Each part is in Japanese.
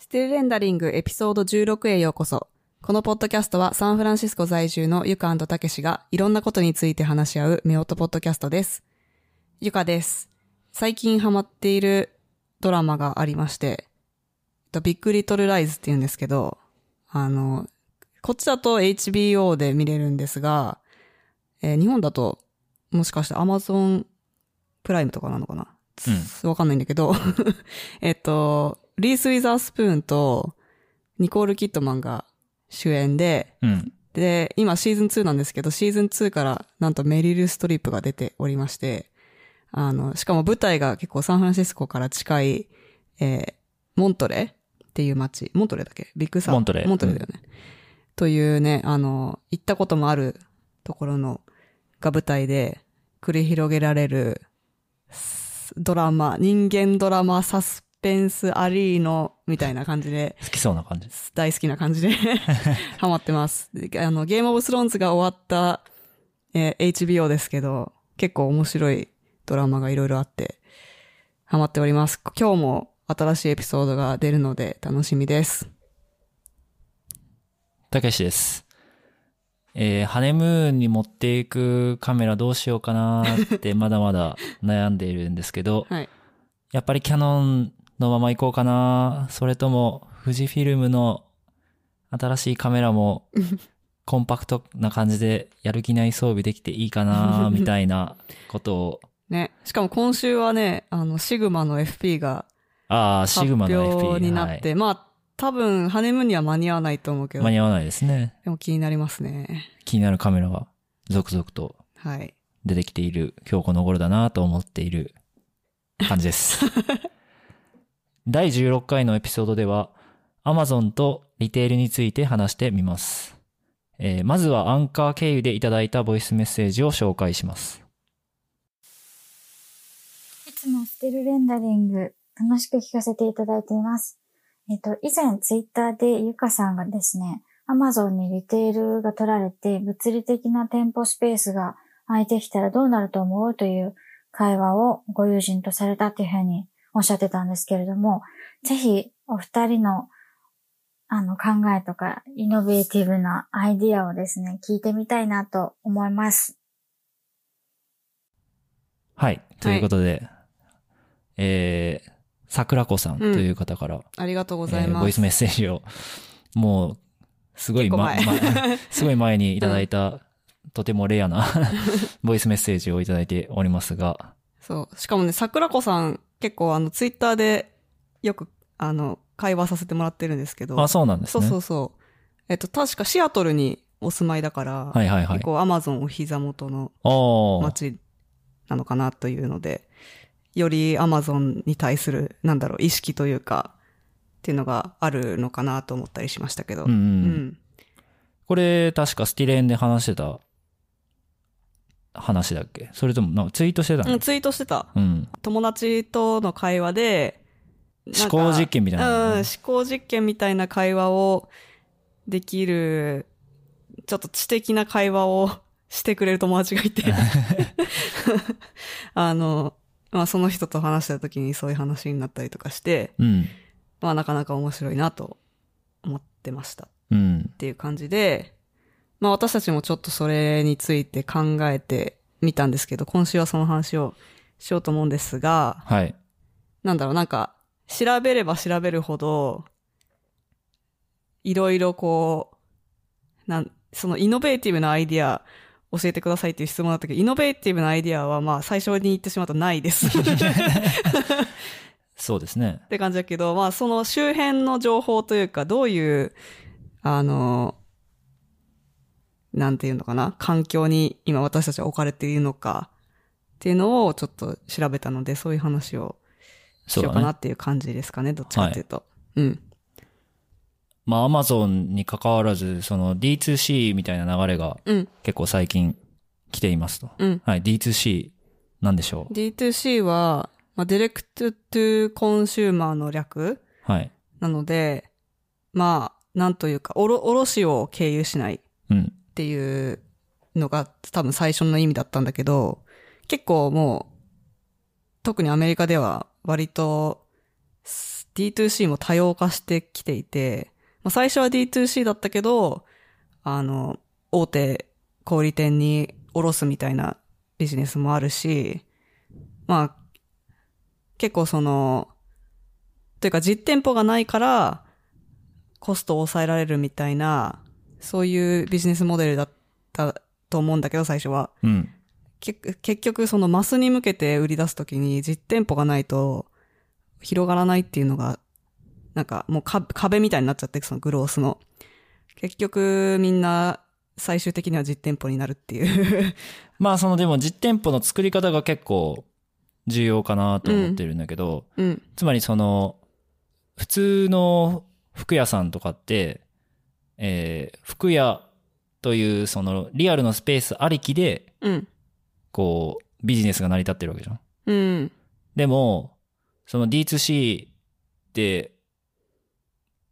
ステルレンダリングエピソード16へようこそ。このポッドキャストはサンフランシスコ在住のゆかたけしがいろんなことについて話し合う目音ポッドキャストです。ゆかです。最近ハマっているドラマがありまして、えっとビッグリトルライズって言うんですけど、あの、こっちだと HBO で見れるんですが、えー日本だともしかして Amazon プライムとかなのかな？わかんないんだけど、えっと、リース・ウィザースプーンとニコール・キッドマンが主演で、うん。で、今シーズン2なんですけど、シーズン2からなんとメリル・ストリープが出ておりまして、あの、しかも舞台が結構サンフランシスコから近い、えーモントレっていう街、モントレだっけ？ビッグサー。モントレモントレだよね。というね、あの、行ったこともあるところの、が舞台で繰り広げられるスドラマ、人間ドラマ、サスペンスアリーノみたいな感じで、好きそうな感じです。大好きな感じで ハマってます。であの、ゲームオブスローンズが終わった、えー HBO ですけど、結構面白いドラマがいろいろあって、ハマっております。今日も新しいエピソードが出るので楽しみです。たけしです。えー、ハネムーンに持っていくカメラどうしようかなーってまだまだ悩んでいるんですけど、はい。やっぱりキャノンのまま行こうかなそれとも富士フィルムの新しいカメラもコンパクトな感じでやる気ない装備できていいかな みたいなことを、ね。しかも今週はね、あの、シグマの FP がああ、発シグマの表 FP になって、はいまあ、多分、ハネムーンには間に合わないと思うけど、で間に合わないですね。も気になりますね。気になるカメラが続々とはい。出てきている今日この頃だなと思っている感じです。第16回のエピソードでは Amazon とリテールについて話してみます。えーまずはアンカー経由でいただいたボイスメッセージを紹介します。いつもステルレンダリング楽しく聞かせていただいています。えっと、以前ツイッターでゆかさんがですね、アマゾンにリテールが取られて物理的な店舗スペースが空いてきたらどうなると思うという会話をご友人とされたっていうふうにおっしゃってたんですけれども、ぜひお二人のあの考えとかイノベーティブなアイディアをですね、聞いてみたいなと思います。はい。ということで、えー、桜子さんという方から、ありがとうございます。えーボイスメッセージを、もう、すごい、ま すごい前にいただいた、とてもレアな ボイスメッセージをいただいておりますが、そう。しかもね、桜子さん、結構あの、ツイッターでよく、あの、会話させてもらってるんですけど。あ、そうなんですそうね。そうそう。えっと、確かシアトルにお住まいだから、はいはいはい結。構アマゾンお膝元の街なのかなというので、よりアマゾンに対する、なんだろう、意識というか、っていうのがあるのかなと思ったりしましたけど。うんうんうんこれ、確かスティレンで話してた話だっけ？それとも、なんかツイートしてたの？うんツイートしてた。うん。友達との会話で、思考実験みたいなの？うん、ね思考実験みたいな会話をできる、ちょっと知的な会話をしてくれる友達がいて、あの、まあその人と話した時にそういう話になったりとかして、うん。まあなかなか面白いなと思ってましたっうん。ていう感じで、まあ私たちもちょっとそれについて考えてみたんですけど、今週はその話をしようと思うんですが、はい。なんだろう、なんか、調べれば調べるほど、いろいろこう、なん、そのイノベーティブなアイディア教えてくださいっていう質問だったけど、イノベーティブなアイディアはまあ最初に言ってしまうとないです。っ そうですね。て感じだけど、まあその周辺の情報というか、どういう、あの、なんていうのかな、環境に今私たちは置かれているのか？っていうのをちょっと調べたので、そういう話をし。ようかなっていう感じですかね、どっちかっていうと。うん。まあ、アマゾンに関わらず、その D2C みたいな流れがうん。結構最近来ていますと。うん。はい。D2C なんでしょ D2C は、まあ、 direct to consumer の略う。はい。なので、まあ、なんというか、おろ、卸を経由しないっうん。っていうのが多分最初の意味だったんだけど、結構もう、特にアメリカでは割と D2C も多様化してきていて、まあ、最初は D2C だったけど、あの、大手小売店に卸すみたいなビジネスもあるし、まあ、結構その、というか実店舗がないから、コストを抑えられるみたいな、そういうビジネスモデルだったと思うんだけど、最初は。うん。け結局そのマスに向けて売り出すときに実店舗がないと広がらないっていうのが、なんかもうか壁みたいになっちゃって、そのグロースの。結局みんな最終的には実店舗になるっていう。まあそのでも実店舗の作り方が結構重要かなと思ってるんだけど、うん。つまりその、普通の服屋さんとかって、えー服屋というそのリアルのスペースありきで、うん。こう、ビジネスが成り立ってるわけじゃん。うん。でも、その D2C って、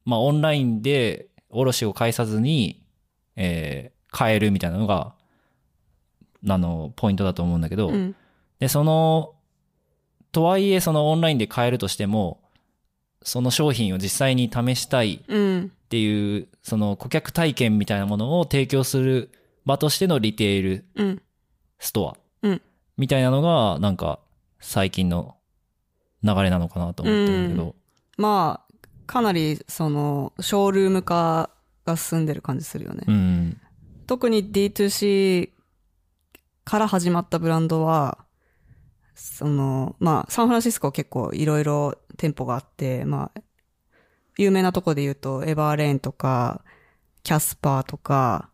まあオンラインで卸を介さずに、えー買えるみたいなのが、あの、ポイントだと思うんだけど、うん。で、その、とはいえそのオンラインで買えるとしても、その商品を実際に試したいうん。っていう、その顧客体験みたいなものを提供する場としてのリテールうん。ストアうん。みたいなのが、なんか最近の流れなのかなと思ってるけど、まあ、かなりその、ショールーム化が進んでる感じするよね。うん。特に D2C から始まったブランドは、その、まあ、サンフランシスコ結構いろいろ店舗があって、まあ、有名なとこで言うと、エバーレーンとか、キャスパーとか、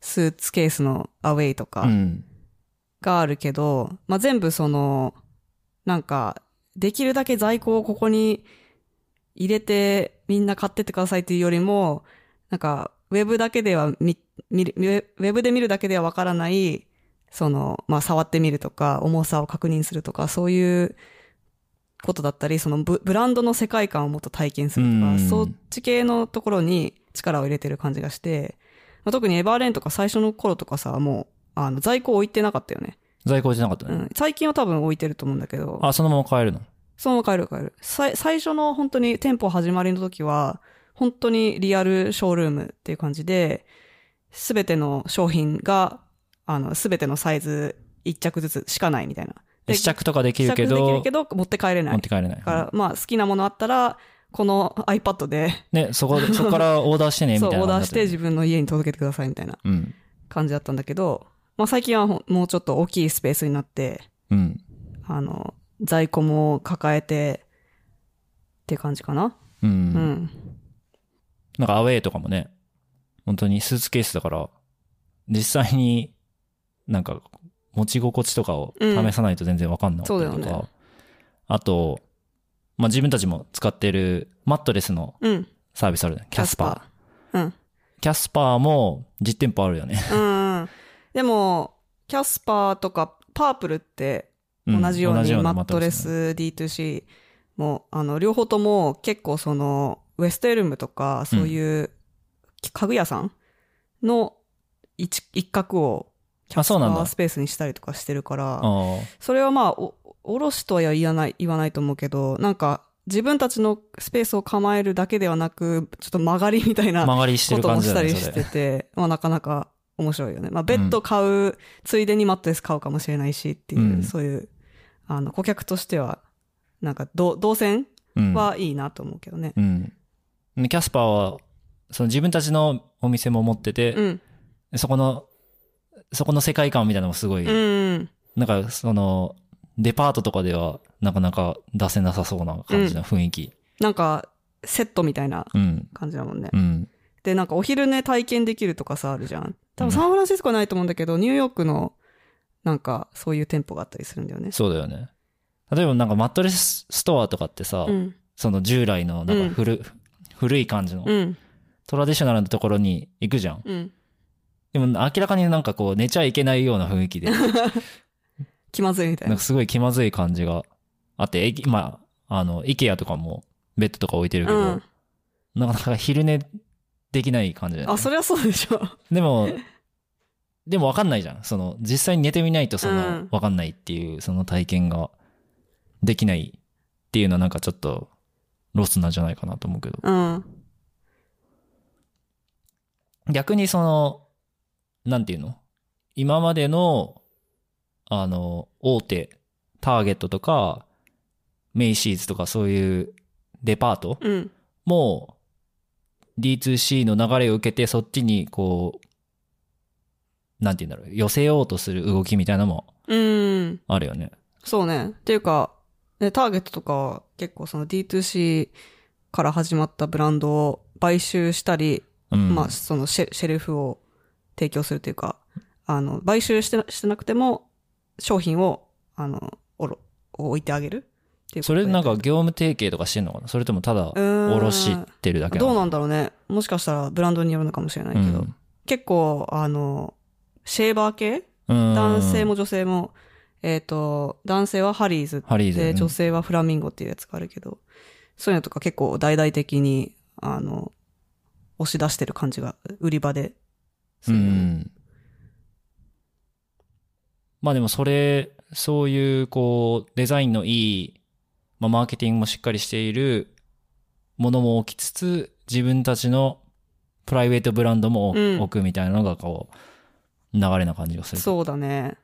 スーツケースのアウェイとかうん。があるけど、まあ全部その、なんか、できるだけ在庫をここに入れてみんな買ってってくださいっていうよりも、なんか、ウェブだけでは見、見る、ウェウェブで見るだけではわからない、その、まあ触ってみるとか、重さを確認するとか、そういうことだったり、そのブブランドの世界観をもっと体験するとか、うんそっち系のところに力を入れてる感じがして、まあ、特にエバーレーンとか最初の頃とかさ、もう、あの、在庫置いてなかったよね。在庫じゃなかったね。うん。最近は多分置いてると思うんだけど。あ、そのまま買えるの？そのまま買える買える。最初の本当に店舗始まりの時は、本当にリアルショールームっていう感じで、すべての商品が、あの、すべてのサイズ一着ずつしかないみたいな。で試着とかできるけ試着できどるけ、ど、持って帰れない。持って帰れないだ。から、まあ、好きなものあったら、この iPad で、ね、そこ、そこからオーダーしてね、みたそ、いうなオーダーして。自分の家に届けてくださいみたいなうん。感じだったんだけど、まあ最近はもうちょっと大きいスペースになって、うん。あの、在庫も抱えて、って感じかな。う。うんん。なんかアウェイとかもね、本当にスーツケースだから、実際になんか持ち心地とかを試さないと全然わかんなかったりとか、そうだよねあと、まあ、自分たちも使ってるマットレスのうん。サービスあるね。キャスパー。ー。うん。キャスパーも実店舗あるよね。うんうん。でも、キャスパーとかパープルってうん同じよう同じにマットレねス D2C も、あの、両方とも結構その、ウェストエルムとか、そういう家具屋さんの一一角をキャスパあそうなんだースペースにしたりとかしてるから。それはまあ、お、おろしとは言わない、言わないと思うけど、なんか、自分たちのスペースを構えるだけではなく、ちょっと曲がりみたいな曲がりしてこともしたりして。て、まあなかなか面白いよね。まあベッド買う、ついでにマットレス買うかもしれないしっていう、うんそういう、あの、顧客としては、なんか、ど動線うん。はいいなと思うけどね。うん。でキャスパーは、その自分たちのお店も持ってて、うん。そこの、そこの世界観みたいなのもすごい、うん。なんかその、デパートとかではなかなか出せなさそうな感じの雰囲気。なんか、セットみたいなうん。感じだもんね。うん。で、なんかお昼寝体験できるとかさ、あるじゃん。多うん分サンフランシスコはないと思うんだけど、ニューヨークの、なんか、そういう店舗があったりするんだよね。そうだよね。例えばなんかマットレスストアとかってさ、うん。その従来のなんか古,、古い感じのうん。トラディショナルなところに行くじゃん。うん。でも明らかになんかこう寝ちゃいけないような雰囲気で、気まずいみたいななんか。すごい気まずい感じがあって、えまあ、あの、イケアとかもベッドとか置いてるけど、うんなかなか昼寝できない感じだよねあ、そりゃそうでしょ。でも、でも分かんないじゃん。その、実際に寝てみないと、そうのん、分かんないっていう、その体験ができないっていうのはなんかちょっとロスなんじゃないかなと思うけど。うん。逆にその、なんていうの？今までの、あの、大手、ターゲットとか、メイシーズとかそういうデパートうん。も D2C の流れを受けてそっちにこう、なんて言うんだろう、寄せようとする動きみたいなのもうん。あるよね。そうね。っていうか、ね、ターゲットとかは結構その D2C から始まったブランドを買収したり、うん。まあそのシェシェルフを提供するというか、あの、買収してなしてなくても商品を、あの、おろ、置いてあげるっていうことそれなんか業務提携とかしてんのかな？それともただ、おろしてるだけるどうな？のなんだろうね。もしかしたらブランドによるのかもしれないけど、うん。結構、あの、シェーバー系？うん。男性も女性も、えっ、と、男性はハリーズで、ハリーズうん女性はフラミンゴっていうやつがあるけど、そういうのとか結構大々的に、あの、押し出してる感じが、売り場で。うん。まあでもそれ、そういうこう、デザインのいい、まあマーケティングもしっかりしているものも置きつつ、自分たちのプライベートブランドもうん置くみたいなのがこう、流れな感じがする。そうだね。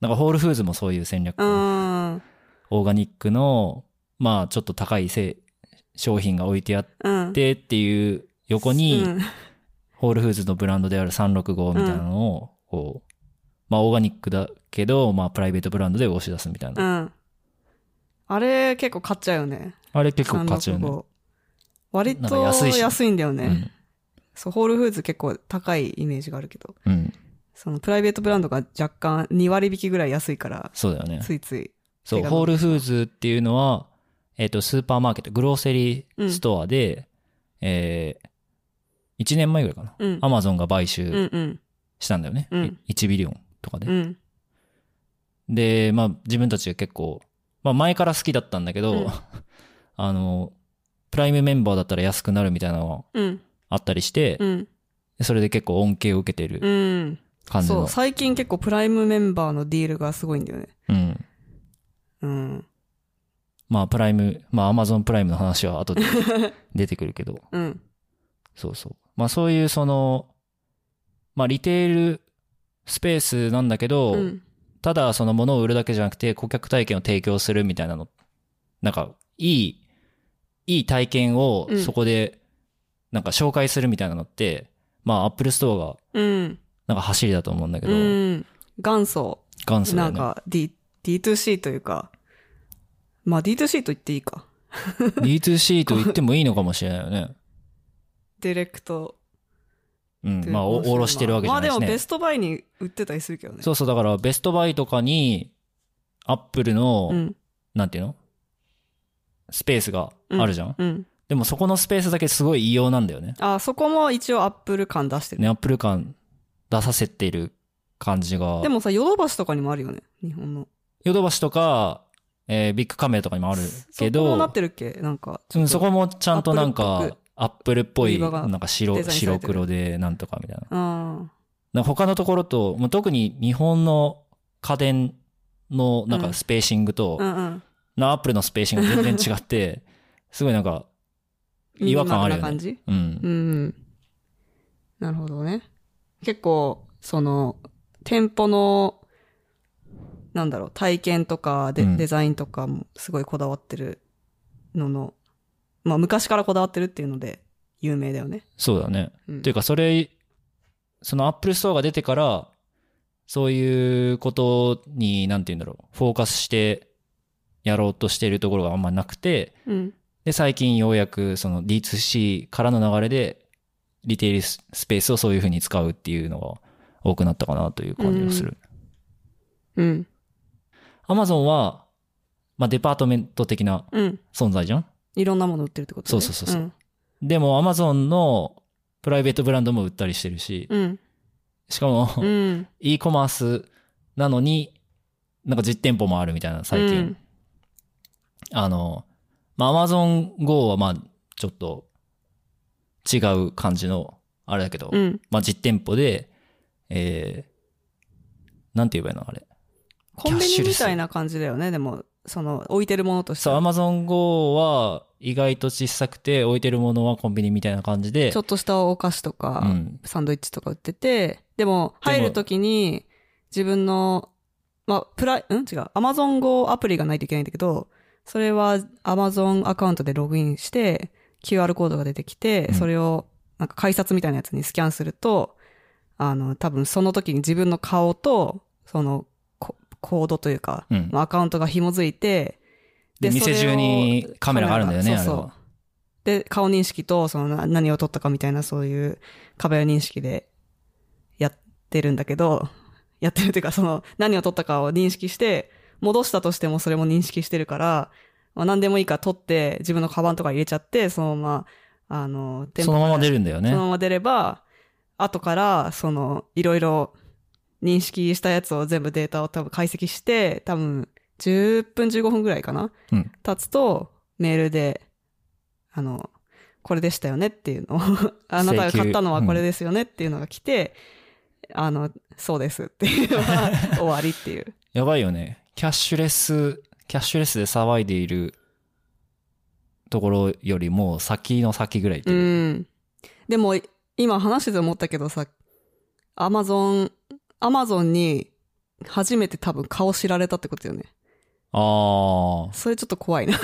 なんかホールフーズもそういう戦略う。ん。オーガニックの、まあちょっと高いせ商品が置いてあっうん。てっていう横に、うんホールフーズのブランドである365みたいなのを、こう、まあオーガニックだけど、まあプライベートブランドで押し出すみたいな。うん。あれ結構買っちゃうよね。あれ結構勝ちよね。365割なんとか安いし安いんだよね。うん。そう、ホールフーズ結構高いイメージがあるけど、うん。そのプライベートブランドが若干2割引きぐらい安いから、そうだよね。ついつい。そう、手がホールフーズっていうのは、えっ、と、スーパーマーケット、グローセリーストアで、えー、1年前ぐらいかな。うん。アマゾンが買う収んうん。したんだよね。うん1ビリオンとかで。うん。で、まあ自分たちが結構、まあ前から好きだったんだけど、うん あの、プライムメンバーだったら安くなるみたいなのがうん。あったりして、うん。それで結構恩恵を受けているうん。感じのそう、。最近結構プライムメンバーのディールがすごいんだよね。うん。うん。まあプライム、まあアマゾンプライムの話は後で出てくるけど、うん。そうそう。まあそういうその、まあリテールスペースなんだけど、うん。ただその物を売るだけじゃなくて顧客体験を提供するみたいなの、なんかいい、いい体験をうんそこでなんか紹介するみたいなのって、まあアップルストアがうん。なんか走りだと思うんだけど、うん。元祖。元祖ね。なんか、D、D2C というか、まあ D2C と言っていいか。D2C と言ってもいいのかもしれないよね。 directうん。まあ、おおろしてるわけじゃないしね。まあでもベストバイに売ってたりするけどね。そうそう、だからベストバイとかに、アップルの、うん。なんていうの？スペースがあるじゃん、うん。でもそこのスペースだけすごい異様なんだよね。あ、そこも一応アップル感出してる。ね、アップル感出させている感じが。でもさ、ヨドバシとかにもあるよね。日本の。ヨドバシとか、えービッグカメラとかにもあるけそこもなどっ、てるっけ？なんか。うんそこもちゃんとなんかアップルっぽい、なんか白白黒でなんとかみたいな。うん。な他のところと、もう特に日本の家電のなんかスペーシングと。なアップルのスペーシングが全然違って、すごいなんか、違和感あるよね。感じ？うんう。ん。なるほどね。結構、その、店舗の、なんだろう、体験とかデ,、うんデザインとかもすごいこだわってるのの、まあ昔からこだわってるっていうので有名だよね。そうだね。うんというか、それ、そのアップルストアが出てから、そういうことに、なんて言うんだろう、フォーカスしてやろうとしているところがあんまなくて、うん。で、最近ようやくその D2C からの流れで、 retail space をそういう風に使うっていうのが多くなったかなという感じがする。うん。アマゾンは、まあ department 的なうん。存在じゃん？いろんなもの売ってるってことねそうそうそうそうでもアマゾンのプライベートブランドも売ったりしてるし、うん。しかも、うん。うん。e コマースなのに、なんか実店舗もあるみたいな、最近。うんあの、まあ、Amazon Go はまあ、ちょっと違う感じの、あれだけど、うん。まあ実店舗で、えー、なんて言えばいいのあれ。コンビニみたいな感じだよね、でも。その置いてるものとして。そう、Amazon Go は意外と小さくて置いてるものはコンビニみたいな感じで。ちょ、っとしたお菓子とか、うん。サンドイッチとか売ってて、でも入るときに自分の、まあ、プライ、ん？違う。Amazon Go アプリがないといけないんだけど、それは Amazon アカウントでログインして、QR コードが出てきて、うん。それをなんか改札みたいなやつにスキャンすると、あの、多分その時に自分の顔と、その、ココードというか、うん。まあアカウントが紐づいて、で店中にカメラがあるんだよねそうそう。で、顔認識と、そのな何を撮ったかみたいなそういう壁認識でやってるんだけど、やってるというか、その何を撮ったかを認識して、戻したとしてもそれも認識してるから、まあ、何でもいいから撮って自分のカバンとか入れちゃって、そのまま、あの、そのまま出るんだよね。その。まま出れば、後から、その、いろいろ認識したやつを全部データを多分解析して、多分、10分15分ぐらいかなうん経つと、メールで、あの、これでしたよねっていうのを、あなたが買ったのはこれですよねっていうのが来て、あの、そうですっていうのが終わりっていう。やばいよね。キャッシュレス、キャッシュレスで騒いでいるところよりも先の先ぐらいってういう。ん。でも、今話してて思ったけどさ、アマゾン、アマゾンに初めて多分顔知られたってことよね。ああ、それちょっと怖いな。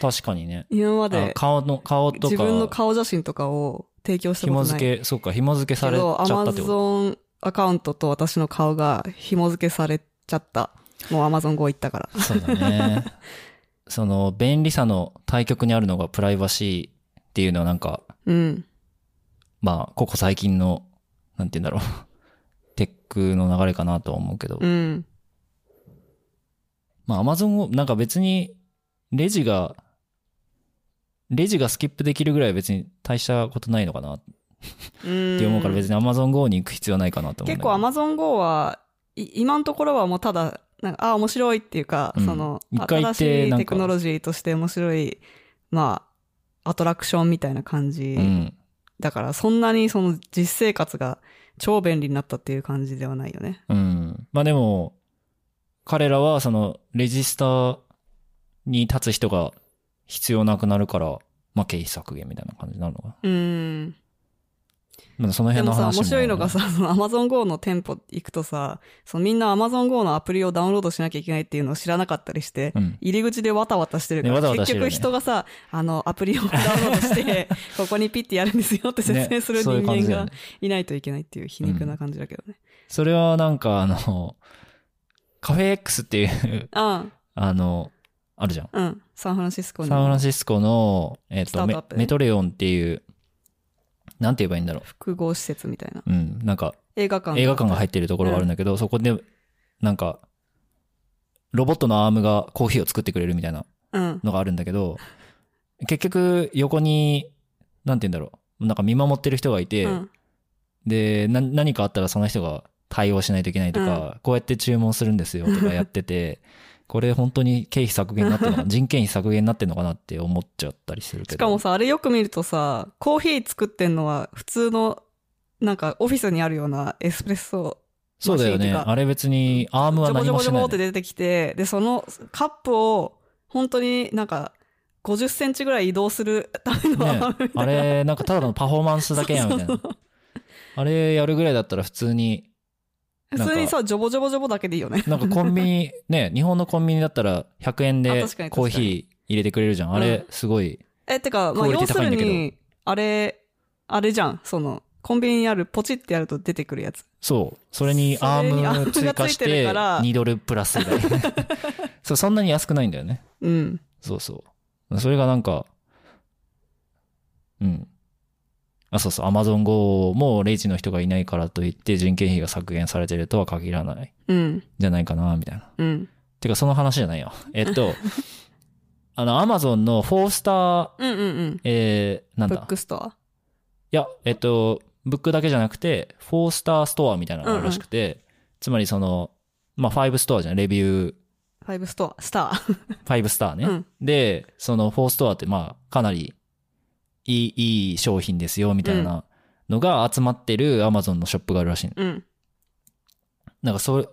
確かにね。あ今まで顔の、顔と自分のか、顔写真とかを提供したことない。紐付け、そうか、紐付けされちゃったってこと。ゾンアカウントと私の顔が紐付けされちゃった。もうアマゾン GO 行ったから。そうだね。その、便利さの対極にあるのがプライバシーっていうのはなんか、うん。まあ、ここ最近の、なんて言うんだろう。テックの流れかなとは思うけど。うん。まあ、アマゾンを、なんか別に、レジが、レジがスキップできるぐらいは別に大したことないのかなっうんて思うから別にアマゾン GO に行く必要はないかなと思うんだけど。結構アマゾン GO はい今のところはもうただ、なんか、あ、面白いっていうか、うんその、新しいテクノロジーとして面白い、まあ、アトラクションみたいな感じ。うん。だから、そんなにその実生活が超便利になったっていう感じではないよね。うん。まあでも、彼らはその、レジスターに立つ人が必要なくなるから、まあ経費削減みたいな感じになるのかな。うん。まあそのでもさ、辺の話も、面白いのがさ、その Amazon Go の店舗行くとさ、そのみんな Amazon Go のアプリをダウンロードしなきゃいけないっていうのを知らなかったりして、うん。入り口でわたわたしてるから、ね結局人がさ、あの、アプリをダウンロードして、ここにピッてやるんですよって説明する人間がいないといけないっていう皮肉な感じだけどね。それはなんかあの、カフェ X っていう、うん、あの、あるじゃん。うん。サンフランシスコに。サンフランシスコの、えっ、ートアップねメトレオンっていう、なんて言えばいいんだろ複合施設みたいな。う。うん。なんか、映画館映画館が入っってるところがあるんだけど、そこで、なんか、ロボットのアームがコーヒーを作ってくれるみたいなうん。のがあるんだけど、結局、横に、なんて言うんだろう。なんか見守ってる人がいて、うん。で、な、何かあったらその人が対応しないといけないとか、こうやって注文するんですよとかやってて、これ本当に経費削減になってるのかな、人件費削減になってるのかなって思っちゃったりするけど。しかもさ、あれよく見るとさ、コーヒー作ってんのは普通の、なんかオフィスにあるようなエスプレッソそうだよね。あれ別にアームはジョボジョボジョボ何もしない、ね。って出てきて、で、そのカップを、本当になんか、50センチぐらい移動するためのアームみたいなあれ、なんかただのパフォーマンスだけやんみたいな。あれやるぐらいだったら普通に、普通にさ、ジョボジョボジョボだけでいいよね。なんかコンビニ、ね、日本のコンビニだったら100円あでコーヒー入れてくれるじゃん。あれ、すごい。え、てか、まあ、要するに、あれ、あれじゃん。その、コンビニにあるポチってやると出てくるやつ。そう。それにアーム追加してるてから2ドルプラスぐらい。そう、そんなに安くないんだよね。うん。そうそう。それがなんか、うん。あ、そうそう。アマゾン GO もレジの人がいないからといって人件費が削減されてるとは限らない。うん。じゃないかな、みたいな。うん。てか、その話じゃないよ。えっと、あの、アマゾンの four star、うんうんうん。えー、なんだブックストア？いや、えっと、ブックだけじゃなくて、 four star store みたいなのがあるらしくて、つまりその、まあ、5ストアじゃん、レビュー、ファイブストア、スター。5スターね。うんで、その4ストアってまあ、かなりいい、いい商品ですよ、みたいなのが集まってる Amazon のショップがあるらしいの。うん。なんかそれ、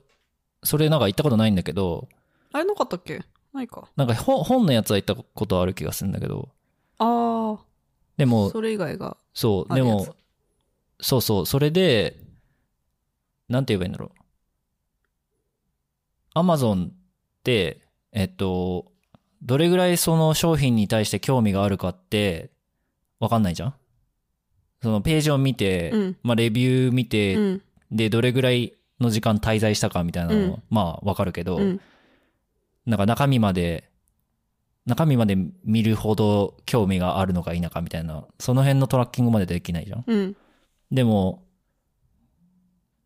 それなんか行ったことないんだけど、あれなかったっけ？ないか。なんか本本のやつは行ったことある気がするんだけど。ああ。でも、それ以外が。そう、でも、そうそう、それで、なんて言えばいいんだろう。アマゾンって、えっと、どれぐらいその商品に対して興味があるかって、わかんないじゃん？そのページを見て、うんまあレビュー見て、うん。で、どれぐらいの時間滞在したかみたいなのは、うんまあわかるけど、うん。なんか中身まで、中身まで見るほど興味があるのか否かみたいな、その辺のトラッキングまでできないじゃんうん。でも、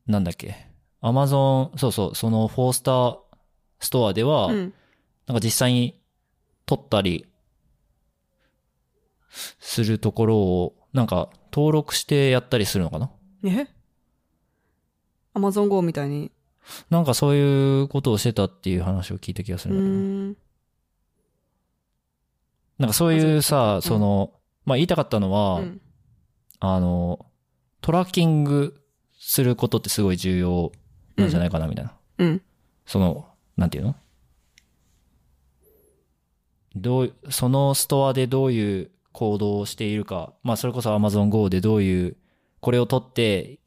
なんだっけ。アマゾン、そうそう、そのフォースターストアでは、うん。なんか実際に撮ったりするところを、なんか登録してやったりするのかな？え？アマゾン GO みたいに？なんかそういうことをしてたっていう話を聞いた気がすうるんだけど。なんかそういううさ、んその、まあ言いたかったのは、うん。あの、トラッキングすることってすごい重要なんじゃないかな、みたいな。うん。その、なんていうの？どう、そのストアでどういう行動をしているか。まあ、それこそ Amazon Go でどういう、これを取って、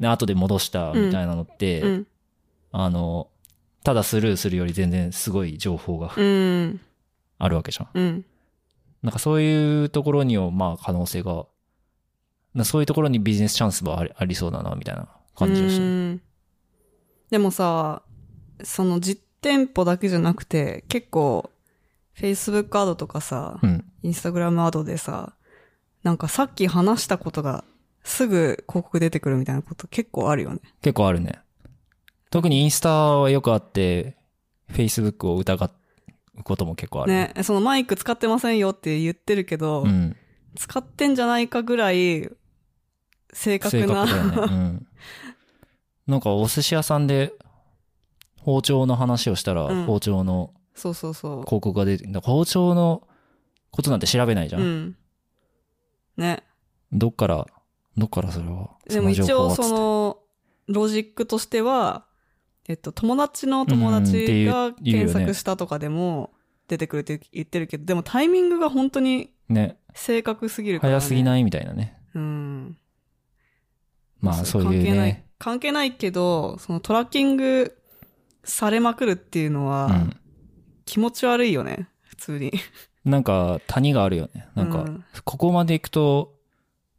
で、後で戻したみたいなのって、うん。あの、ただスルーするより全然すごい情報がうん。あるわけじゃん。うん。なんかそういうところにも、まあ可能性が、なそういうところにビジネスチャンスもありありそうだな、みたいな感じがする。うんでもさ、その実店舗だけじゃなくて、結構、Facebook アドとかさ、うん。Instagram アドでさ、なんかさっき話したことがすぐ広告出てくるみたいなこと結構あるよね。結構あるね。特にインスタはよくあって、Facebook を疑うことも結構ある。ね、そのマイク使ってませんよって言ってるけど、うん。使ってんじゃないかぐらい正確正な。確だよね。うん。なんかお寿司屋さんで包丁の話をしたら、うん包丁のそうそうそ広告が出て、だから包丁のことなんて調べないじゃう。ん。うん。ね。どっから、どっからそれは。でも一応そのロジックとしては、えっと、友達の友達が検索したとかでも出てくるって言ってるけど、でもタイミングが本当にね、正確すぎるから、ね。早すぎないみたいなね。うん。まあそういう関係ないね。。関係ないけど、そのトラッキングされまくるっていうのはうん。気持ち悪いよね。普通に。なんか谷があるよね。なんかうん、ここまで行くと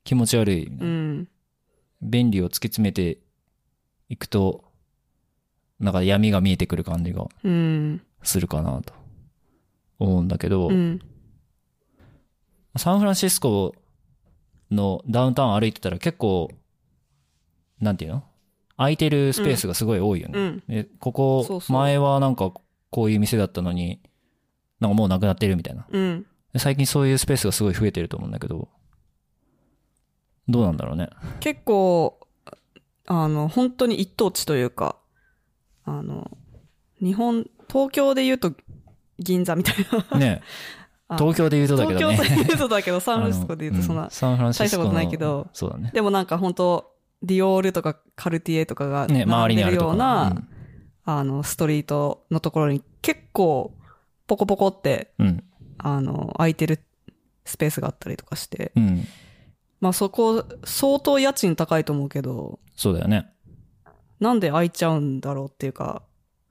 気持ち悪い。うん。便利を突き詰めていくと、なんか闇が見えてくる感じがうん。するかなと思うんだけど、うん。サンフランシスコのダウンタウン歩いてたら結構、なんていうの？空いてるスペースがすごい多いよね。うん。で、ここ、前はなんかこういう店だったのに、なんかもうなくなってるみたいな。うん。で最近そういうスペースがすごい増えてると思うんだけど、どうなんだろうね。結構、あの、本当に一等地というか、あの、日本、東京で言うと銀座みたいな。ね あ東京で言うとだけどね。東京で言うとだけど、サンフランシスコで言うとそんな。サンフランシスコの大したことないけどそうだね。でもなんか本当ディオールとかカルティエとかがね、周りにあるような、うんあの、ストリートのところに結構、ポコポコって、うん。あの、空いてるスペースがあったりとかして、うん。まあそこ、相当家賃高いと思うけど、そうだよね。なんで空いちゃうんだろうっていうか、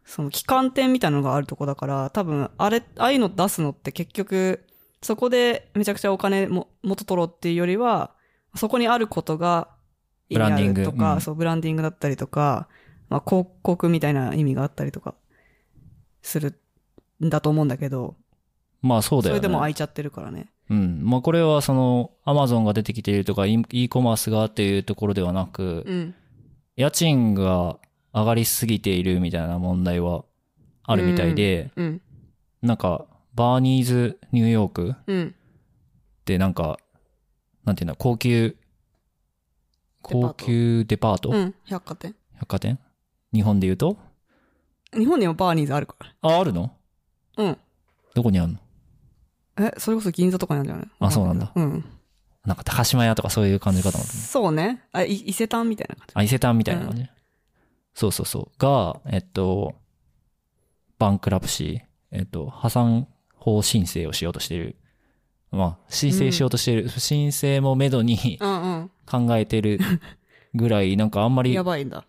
その旗艦店みたいなのがあるとこだから、多分、あれ、ああいうの出すのって結局、そこでめちゃくちゃお金も元取ろうっていうよりは、そこにあることがブランディングか、うんそう、ブランディングだったりとか、まあ、広告みたいな意味があったりとか、するんだと思うんだけど、まあそうだよね。それでも空いちゃってるからね。うん。まあこれはその、アマゾンが出てきているとか、e コマースがっていうところではなく、うん。家賃が上がりすぎているみたいな問題はあるみたいで、うん。なんか、バーニーズニューヨークうん。ってなんか、なんていうの、高級、デパート高級デパート、うん。百貨店。百貨店？日本で言うと？日本にもバーニーズあるかあ、あるの？ら。うん。どこにあるの？え、それこそ銀座とかにあるんじゃない？あそうなんだうん。なんか高島屋とかそういう感じかと思っ。そうね。あ、い伊勢丹みたいな感じ。あ、伊勢丹みたいな感じ、そうそうそう。が、えっと、バンクラプシー、えっ、と、破産法申請をしようとしている。まあ、申請しようとしている。申請もめどにうんうん。考えてるぐらい、なんかあんまりやうばいんだ。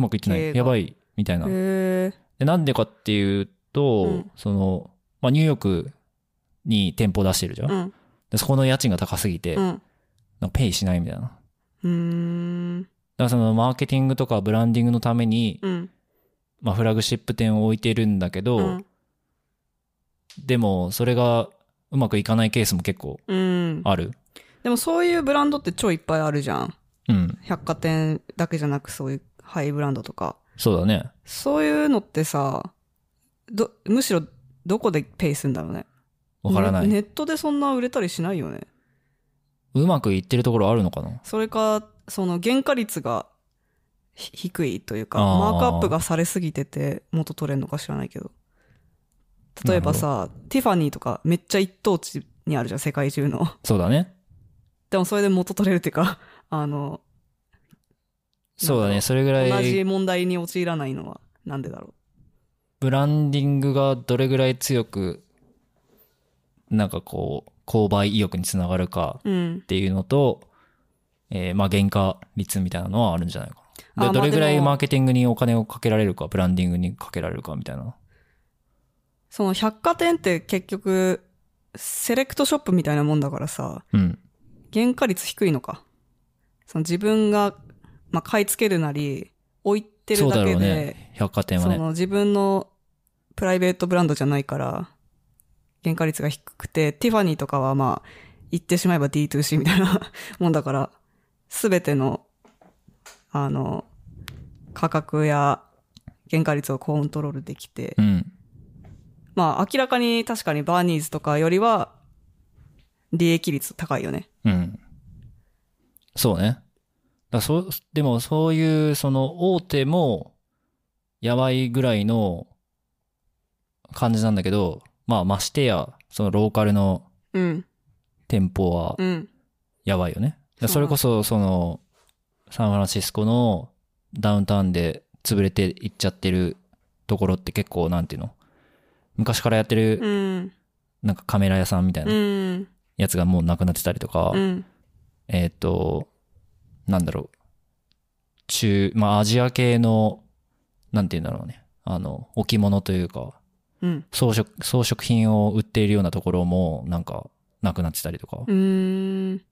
まくいってない。やばい、みたいな。でなんでかっていうと、うんその、まあ、ニューヨークに店舗出してるじゃん。うん。でそこの家賃が高すぎて、うん。なんかペイしないみたいな。だかうーん。らそのマーケティングとかブランディングのために、うん。まあ、フラグシップ店を置いてるんだけど、うん。でもそれがうまくいかないケースも結構うん。ある。でもそういうブランドって超いっぱいあるじゃん。うん。百貨店だけじゃなくそういうハイブランドとか。そうだね。そういうのってさ、ど、むしろどこでペイするんだろうね。わからない、ネネットでそんな売れたりしないよね。うまくいってるところあるのかな？それか、その原価率がひ低いというか、マークアップがされすぎてて元取れんのか知らないけど。例えばさ、ティファニーとかめっちゃ一等地にあるじゃん、世界中の。そうだね。でもそれで元取れるっていうか、あの、そうだね。それぐら同じい、問題に陥らないのはなんでだろブランディングがどれぐらい強く、なんかこう、購買意欲につながるかう。うんっ。ていうのと、えーまあ原価率みたいなのはあるんじゃないかな。あでどれぐらいマーケティングにお金をかけられるか、ブランディングにかけられるかみたいな。その百貨店って結局、セレクトショップみたいなもんだからさ、うん。原価率低いのか。その自分が、まあ、買い付けるなり、置いてるだけで、ね。百貨店はね。その自分のプライベートブランドじゃないから、原価率が低くて、ティファニーとかはまあ、言ってしまえば D2C みたいなもんだから、すべての、あの、価格や原価率をコントロールできて、うん。まあ明らかに確かにバーニーズとかよりは、利益率高いよね。うん。そうね。だそう、でもそういう、その大手も、やばいぐらいの感じなんだけど、まあましてや、そのローカルのうん。店舗はうん。やばいよね。だからそれこそ、その、サンフランシスコのダウンタウンで潰れていっちゃってるところって結構、なんていうの？昔からやってうる、ん。なんかカメラ屋さんみたいうなんやつがもうなくなってたりとか、うん。えっ、と、なんだろう。中、まあアジア系の、なんて言うんだろうね。あの、置物というか、うん。装飾、装飾品を売っているようなところも、なんか、なくなってたりとか。うーん。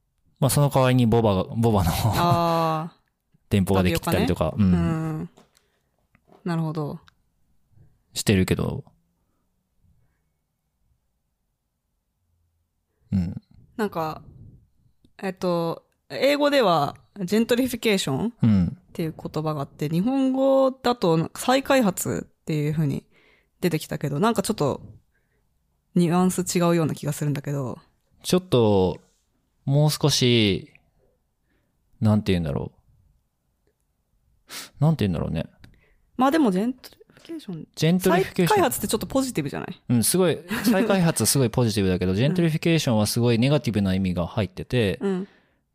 まあその代わりにボバが、ボバのあ 店舗ができてたりとか、うあ。ん、うん。なるほど。してるけど、うん。なんか、えっと、英語では、 gentrification っうん。ていう言葉があって、日本語だと再開発っていう風に出てきたけど、なんかちょっと、ニュアンス違うような気がするんだけど、ちょっと、もう少し、なんて言うんだろう。なんて言うんだろうね。まあでも gentrification、 gentrification。再開発ってちょっとポジティブじゃない？うん、すごい、再開発すごいポジティブだけど、 gentrification はすごいネガティブな意味が入ってて、うん。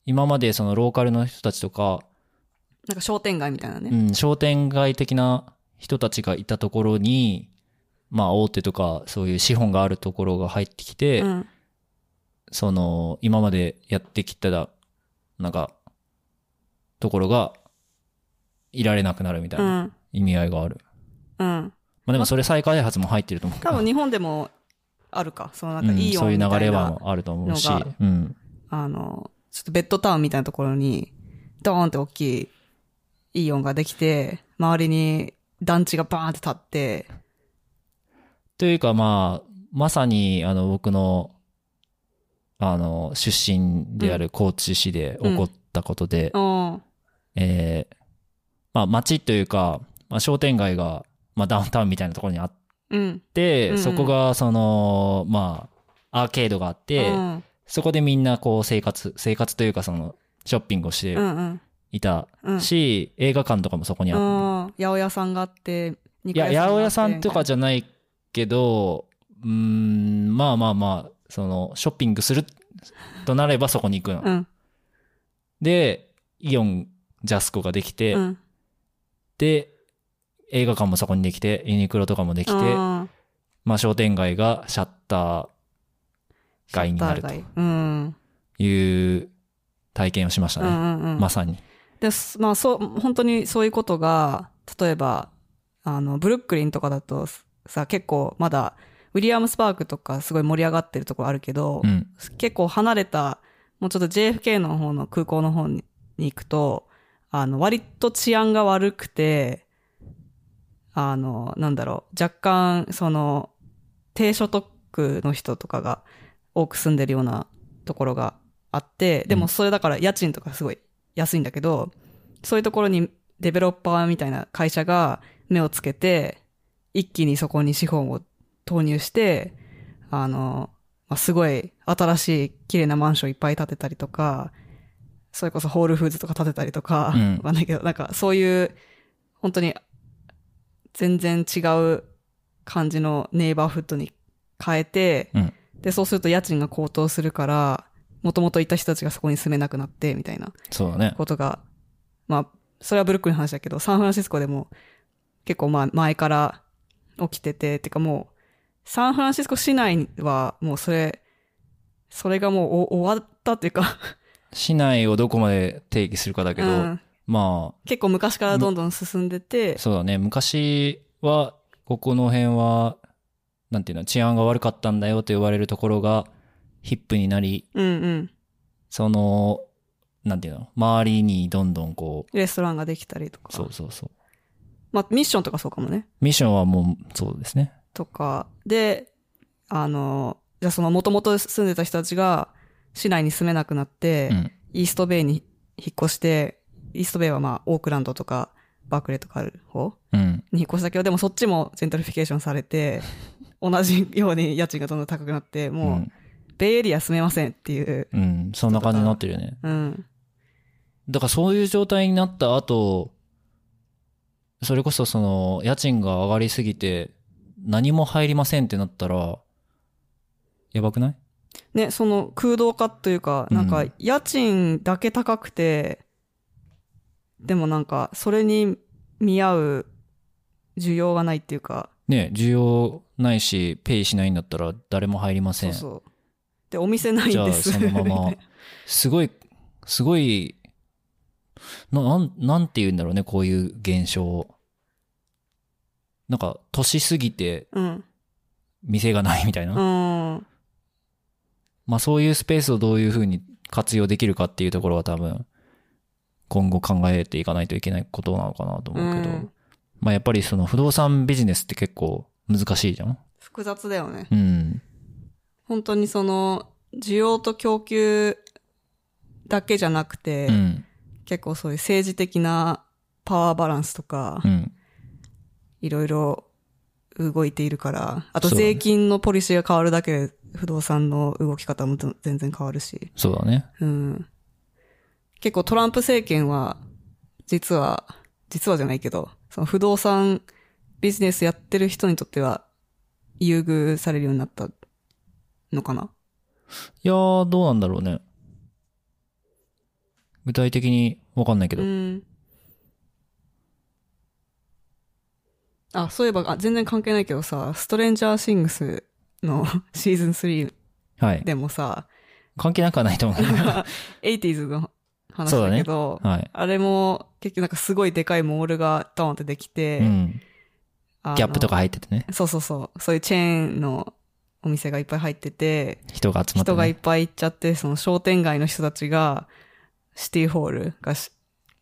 今までそのローカルの人たちとか、なんか商店街みたいなね。うん、商店街的な人たちがいたところに、まあ大手とかそういう資本があるところが入ってきて、うん。その、今までやってきた、なんか、ところが、いられなくなるみたいうなん意味合いがある。うん。まあでもそれ再開発も入ってると思うけど。多分日本でもあるか。そのなんかうんイオそういう流れはあると思うしうん。あの、ちょっとベッドタウンみたいなところに、ドーンって大きいイオンができて、周りに団地がバーンって立って、というかまあ、まさにあの僕の、あの、出身である高知市で起こったことで、うん。えーまあ街というか、まあ商店街が、まあダウンタウンみたいなところにあっうん。て、うんうんそこがその、まあ、アーケードがあって、うん。そこでみんなこう生活、生活というかその、ショッピングをしてうんうん。いたうん。し、映画館とかもそこにあっうん。八百屋さんがあって、て。いや、八百屋さんとかじゃ、ゃないけど、うーん、まあまあまあ、その、ショッピングするとなればそこに行くの。うん。で、イオン、ジャスコができて、うん。で、映画館もそこにできて、ユニクロとかもできて、あまあ商店街がシャッター街になると。いう体験をしましたね。うんうんうん。まさに。です。まあそう、本当にそういうことが、例えば、あの、ブルックリンとかだとさ、結構まだ、ウィリアムスパークとかすごい盛り上がってるところあるけど、うん。結構離れた、もうちょっと JFK の方の空港の方にに行くと、あの、割と治安が悪くて、あの、なんだろう、若干、その、低所得の人とかが多く住んでるようなところがあって、でもそれだから家賃とかすごい安いんだけど、そういうところにデベロッパーみたいな会社が目をつけて、一気にそこに資本を投入して、あの、まあ、すごい新しい綺麗なマンションいっぱい建てたりとか、それこそホールフーズとか建てたりとか、うん。いけど、なんかそういう、本当に全然違う感じのネイバーフッドに変えて、うんで、そうすると家賃が高騰するから、もともといた人たちがそこに住めなくなって、みたいなそうだね。ことが、まあ、それはブルックリンの話だけど、サンフランシスコでも結構まあ前から起きてて、てかもう、サンフランシスコ市内はもうそれ、それがもうお終わったっていうか、市内をどこまで定義するかだけど、うんま結構昔からどんどん進んでてあ、、そうだね。昔は、ここの辺は、なんていうの、治安が悪かったんだよと言われるところが、ヒップになり、うんうん。その、なんていうの、周りにどんどんこレストランができたりとか。う、そうそうそう。まあミッションとかそうかもね。ミッションはもう、そうですね。とか、で、あの、じゃあその元々住んでた人たちが市内に住めなくなって、うん。イーストベイに引っ越して、イーストベイはまあオークランドとかバークレーとかある方うん。に引っ越したけど、でもそっちも gentrification されて、同じように家賃がどんどん高くなって、うもう、ん。ベイエリア住めませんっていう。うん。そんな感じになってるよね。うん。だからそういう状態になった後、それこそその、家賃が上がりすぎて、何も入りませんってなったら、やばくない？ね、その空洞化というか、なんかうん家賃だけ高くて、でもなんかそれに見合う需要がないっていうか、ね需要ないし、ペイしないんだったら誰も入りませ。そうんそう。で、お店ないじゃあんです。そのまま、すごい、すごい、な、なん、なんて言うんだろうね、こういう現象。なんか、年過ぎてうん。店がないみたいな。うん。まあそういうスペースをどういうふうに活用できるかっていうところは多分、今後考えていかないといけないことなのかなと思うけど、うんまあやっぱりその不動産ビジネスって結構難しいじゃん？複雑だよね。うん。本当にその、需要と供給だけじゃなくて、うん。結構そういう政治的なパワーバランスとかう、ん。いろいろ動いているから、あと税金のポリシーが変わるだけで不動産の動き方も全然変わるし。そうだね。うん。結構トランプ政権は、実は、実はじゃないけど、その不動産ビジネスやってる人にとっては、優遇されるようになったのかな？いやー、どうなんだろうね。具体的にわかんないけど。うん。あ、そういえば、あ全然関係ないけどさ、ストレンジャーシングスの シーズン3はい。でもさ、関係なくはないと思うけど。80s の話だけど、はい。あれも結局なんかすごいでかいモールがドーンってできて、うん。ギャップとか入っててね。そうそうそう。そういうチェーンのお店がいっぱい入ってて、人が集まって、ね。人がいっぱい行っちゃって、その商店街の人たちが、シティホールがし、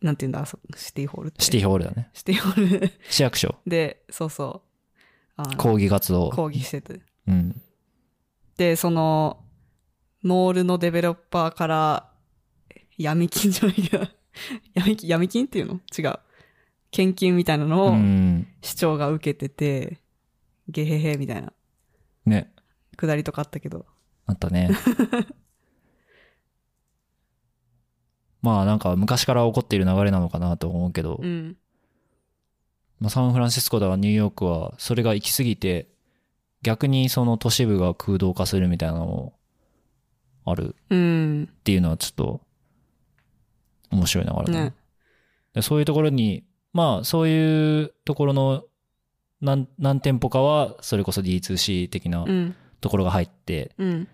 なんて言うんだ、そシティホールって？シティホールだね。シティホール市役所。で、そうそう。抗議活動。抗議してて。うん。で、その、モールのデベロッパーから、闇金じゃないけど、闇金、闇金っていうの？違う。献金みたいなのうをん。市長が受けてて、ゲヘヘみたいな、ね。くだりとかあったけど。あったね。まあなんか昔から起こっている流れなのかなと思うけど、うん。まあ、サンフランシスコだかニューヨークはそれが行き過ぎて逆にその都市部が空洞化するみたいなのもあるうん。っていうのはちょっと面白いながらねね。でそういうところにまあ、そういうところの何、何店舗かは、それこそ D2C 的なうん。ところが入って、うん。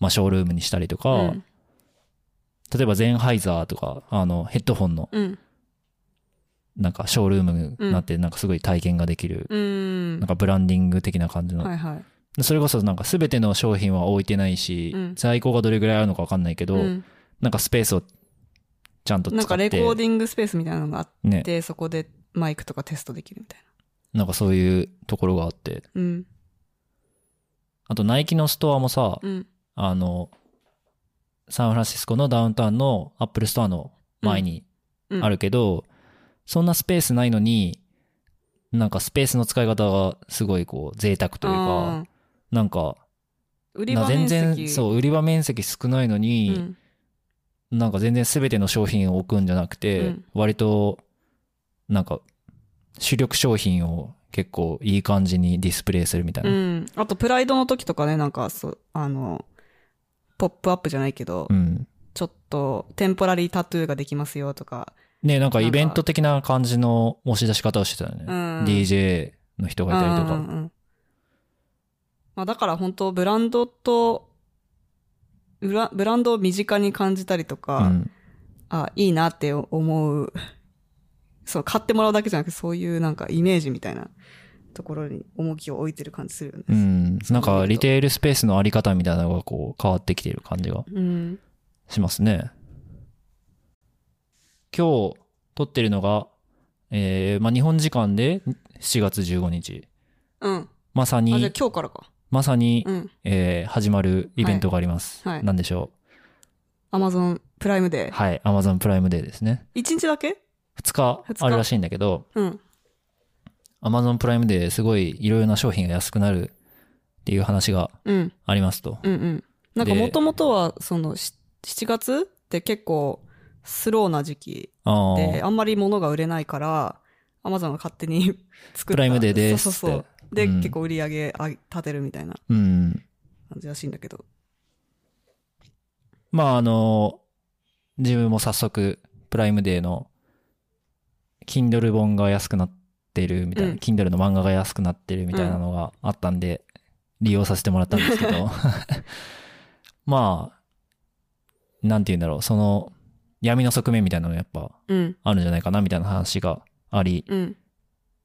まあ、ショールームにしたりとか、うん。例えばゼンハイザーとか、あの、ヘッドホンの、うん。なんか、ショールームになって、なんかすごい体験ができる、うん。なんかブランディング的な感じの、はいはい。それこそなんか全ての商品は置いてないし、うん在庫がどれぐらいあるのかわかんないけど、うんなんかスペースをちゃんと使って、なんかレコーディングスペースみたいなのがあっね、て、そこでマイクとかテストできるみたいなんかそういうところがあって、な。うん。あとナイキのストアもさ、うん。あの、サンフランシスコのダウンタウンのアップルストアの前にうんあるけど、そんなスペースないのに、なんかスペースの使い方がすごいこう贅沢というあか、ーなんか、売りな全場面積。然、そう、売り場面積少ないのに、うん。なんか全然全ての商品を置くんじゃなくて、うん割と、なんか、主力商品を結構いい感じにディスプレイするみたいうな。ん。あと、プライドの時とかね、なんか、そう、あの、ポップアップじゃないけど、うん。ちょっと、テンポラリータトゥーができますよとか。ねなんかなんかイベント的な感じの押し出し方をしてたよね。うん DJ の人がいたりとか。うんうんうんまあ、だから本当ブランドと、ブランドを身近に感じたりとか、うんあ、いいなって思う。そう、買ってもらうだけじゃなくて、そういうなんかイメージみたいなところに重きを置いてる感じするよね。うん。なんかリテールスペースのあり方みたいなのがこう変わってきている感じがうん。しますね。今日撮ってるのが、えー、まあ、日本時間で7月15日。うん。まさあ、じゃ今日からか。まさに、うん。えー始まるイベントがあります。はいはいなんでしょアマゾンプライムデう。はい。Amazon プライムデーですね。ー。1日だけ？2日二日？あるらしいんだけど、うん。Amazon プライムデーすごいいろいろな商品が安くなるっていう話がうん。ありますと。うんうん。なんかでもともとは、その、し7月って結構スローな時期あで、あ。あんまり物が売れないから、アマゾンが勝手に 作った。プライムデーですそうそうそう。で、うん結構売り上げあ立てるみたいなうん。感じらしいんだけど。まああの、自分も早速、プライムデーの、Kindle 本が安くなってるみたいな、うん Kindle の漫画が安くなってるみたいなのがあったんで、利用させてもらったんですけど、まあ、なんて言うんだろう、その、闇の側面みたいなのがやっぱうん。あるんじゃないかなみたいな話があり、うん。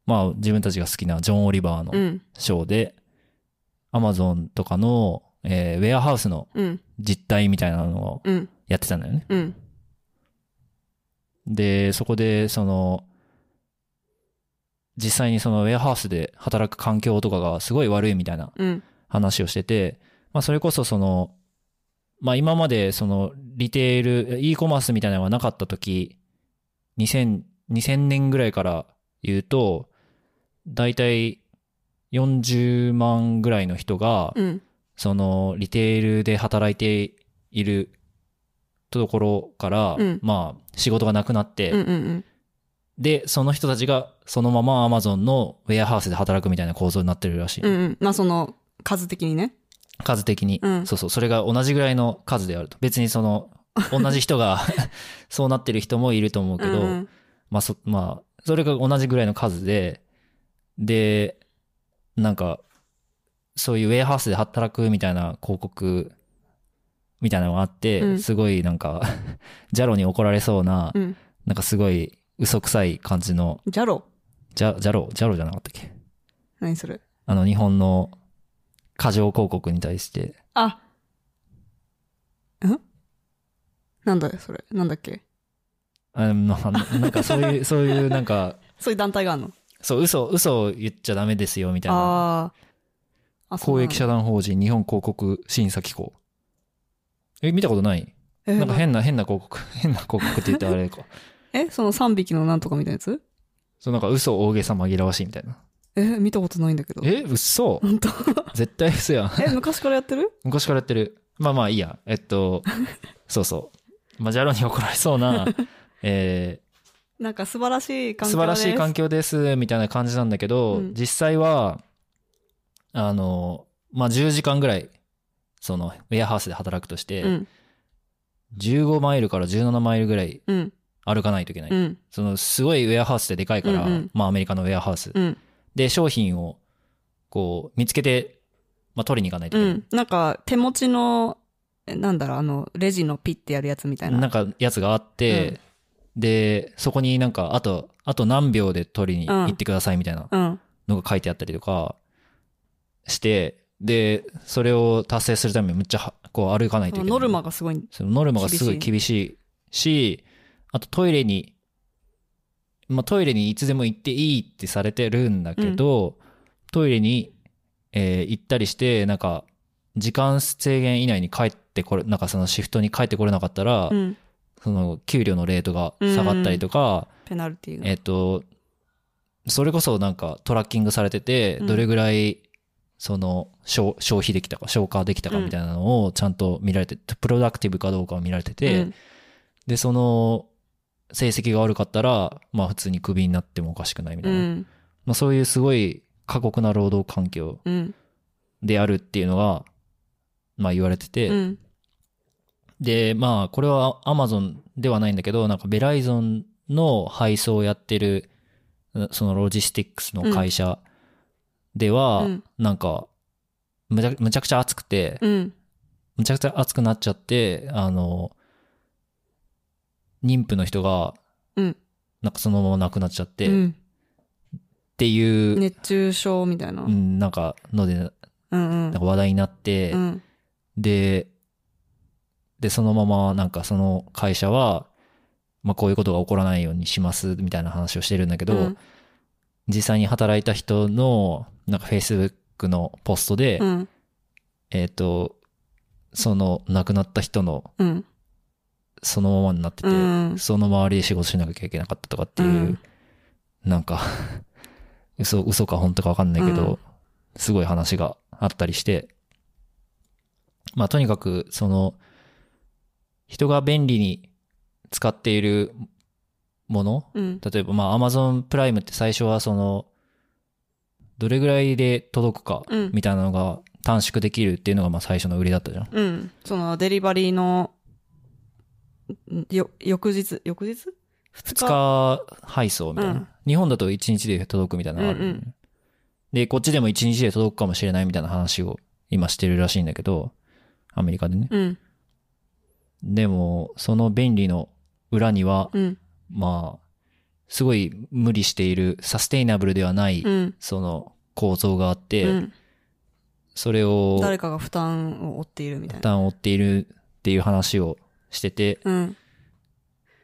まあ自分たちが好きなジョン・オリバーのうん。ショーで、アマゾンとかの、えーウェアハウスのうん。実態みたいなのをうん。やってたんだよね。うん。で、そこで、その、実際にそのウェアハウスで働く環境とかがすごい悪いみたいなうん。話をしてて、まあそれこそその、まあ今までそのリテール、e コマースみたいなのがなかった時、2000、2000年ぐらいから言うと、だいたい40万ぐらいの人が、うん。そのリテールで働いているところから、うんまあ仕事がなくなって、うん。うん。で、その人たちがそのまま Amazon のウェアハウスで働くみたいな構造になってるらしい。うん。うん。まあ、その、数的にね。数的に、うんそうそう。それが同じぐらいの数であると。別にその、同じ人がそうなってる人もいると思うけど、うんまあそ、まあ、それが同じぐらいの数で、で、なんか、そういうウェアハウスで働くみたいな広告みたいなのがあって、うん。すごいなんか、ジャロに怒られそうな、うん。なんかすごい嘘くさい感じの、ジャロ？ジャジャロ、ジャロじゃなかったっけ？何それ？あの日本の過剰広告に対して、あ。ん？なんだよ、それ。なんだっけ？あまあなんかそういう、そういうなんか、そういう団体があるの？そう、嘘、嘘を言っちゃダメですよみたいな。公益社団法人日本広告審査機構。え、見たことない？えなんか変な、変な広告。変な広告って言ったらあれか。えその3匹のなんとかみたいなやつ？そう、なんか嘘大げさ紛らわしいみたいな。え見たことないんだけど。え、嘘？本当？絶対嘘やん。え、昔からやってる？昔からやってる。まあまあいいや。えっと、そうそう。まあ、ジャロに怒られそうな、えなんか素晴らしいー環境です。素晴らしい環境です、みたいな感じなんだけど、うん実際は、あの、まあ、10時間ぐらい、その、ウェアハウスで働くとして、うん。15マイルから17マイルぐらいうん。歩かないといけない。うん。その、すごいウェアハウスってでかいから、うんうんまあアメリカのウェアハウス。うん。で、商品を、こう、見つけて、まあ取りに行かないといけない。うん。なんか、手持ちの、えなんだろう、あの、レジのピッてやるやつみたいな。なんか、やつがあって、で、そこになんか、あと、あと何秒で取りに行ってくださいみたいなうん。のが書いてあったりとかして、で、それを達成するためにむっちゃは、こう歩かないといけない。ノルマがすごい。そのノルマがすごい厳しいし、あとトイレに、まあトイレにいつでも行っていいってされてるんだけど、トイレに、えー行ったりして、なんか、時間制限以内に帰ってこれ、なんかそのシフトに帰ってこれなかったら、うん。その給料のレートが下がったりとか、ペナルティーが。えっ、と、それこそなんかトラッキングされてて、うんどれぐらい、その消消費できたか、消化できたかみたいなのをちゃんと見られて、プロダクティブかどうかを見られてて、うんで、その成績が悪かったら、まあ普通にクビになってもおかしくないみたいな。うん。まあそういうすごい過酷な労働環境うん。であるっていうのが、まあ言われてて、うん。で、まあ、これは Amazon ではないんだけど、なんかベライゾンの配送をやってる、そのロジスティックスの会社では、うんなんか、むちゃむちゃくちゃ暑くて、うん。むちゃくちゃ暑くなっちゃって、あの、妊婦の人が、うん。なんかそのまま亡くなっちゃって、っうん。ていう、熱中症みたいな。ううんん、なんか、ので、うん。なんか話題になって、うん。で、で、そのままなんかその会社は、まあこういうことが起こらないようにしますみたいな話をしてるんだけど、うん実際に働いた人のなんか Facebook のポストで、うん。えっ、と、その亡くなった人のうん。そのままになってて、うんその周りで仕事しなきゃいけなかったとかっていう、うんなんか 嘘、嘘か本当かわかんないけど、うんすごい話があったりして、まあとにかく、その、人が便利に使っているもの、うん。例えばまあ Amazon プライムって最初はその、どれぐらいで届くかうんみたいなのが短縮できるっていうのがまあ最初の売りだったじゃん。うん。そのデリバリーの、んよ、翌日、翌日？二2日配送みたいな。うん日本だと1日で届くみたいなのがある、うんうんで、こっちでも1日で届くかもしれないみたいな話を今してるらしいんだけど、アメリカでね。うん。でも、その便利の裏には、うん。まあ、すごい無理している、サステイナブルではない、うん。その構造があって、うん。それを誰かが負担を負っているみたい負な。担を負っているっていう話をしてて、うん。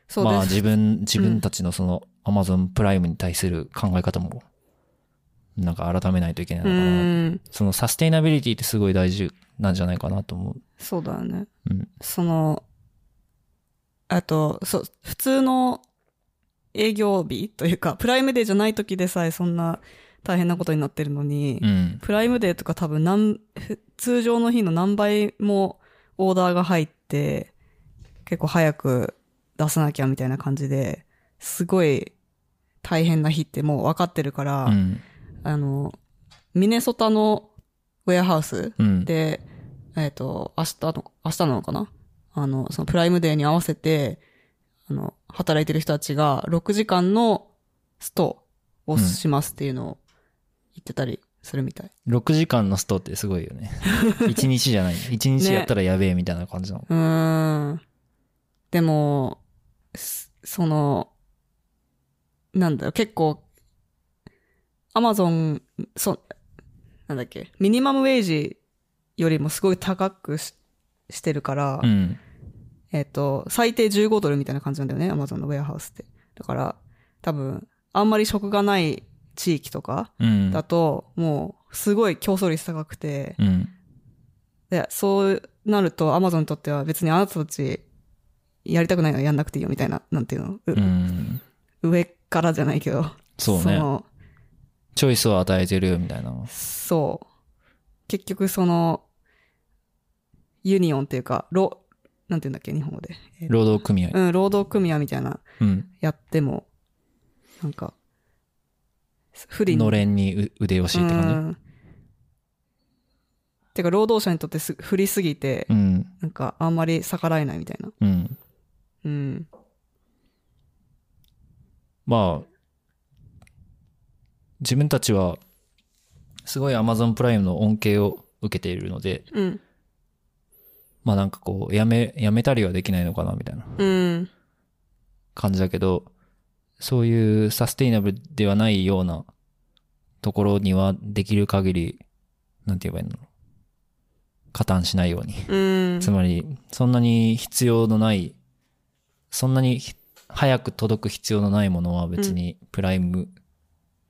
そうまあ。自分、自分たちのその Amazon プライムに対する考え方も、なんか改めないといけないのうかな。ん。そのサステイナビリティってすごい大事なんじゃないかなと思う。そうだよね。うん。その、あと、そう、普通の営業日というか、プライムデーじゃない時でさえそんな大変なことになってるのに、うん。プライムデーとか多分何、ふ通常の日の何倍もオーダーが入って、結構早く出さなきゃみたいな感じで、すごい大変な日ってもう分かってるから、うん。あの、ミネソタのウェアハウスうん。で、えっ、と、明日の、明日なのかな？あの、そのプライムデーに合わせて、あの、働いてる人たちが6時間のストをしますっていうのを言ってたりするみたい。6時間のストってすごいよね。1日じゃない。1日やったらやべえみたいな感じなの。うーん。でも、すその、なんだろう、結構、アマゾン、そ、なんだっけ、ミニマムウェイジよりもすごい高くししてるから、うん。えっ、と、最低15ドルみたいな感じなんだよね、アマゾンのウェアハウスって。だから、多分、あんまり職がない地域とかうん。だと、もう、すごい競争率高くて、うん。で、そうなると、アマゾンにとっては別にあなたたち、やりたくないのはやんなくていいよみたいな、なんていうの、ううん。上からじゃないけど。そうねのチョイスを与えてるみたいな。そう。結局その、ユニオンっていうか、ロ、なんていうんだっけ、日本語で。えー労働組合。うん、労働組合みたいな、うん。やっても、なんか、不利に。のれんにう腕押しってう感んてか、労働者にとってす不利すぎて、じうん。なんか、あんまり逆らえないみたいな。うん。うん。まあ、自分たちは、すごい Amazon プライムの恩恵を受けているので、うん。まあなんかこう、やめ、やめたりはできないのかな、みたいなうん。感じだけど、そういうサステイナブルではないようなところにはできる限り、なんて言えばいいの？加担しないように。うん。つまり、そんなに必要のない、そんなにひ早く届く必要のないものは別にプライム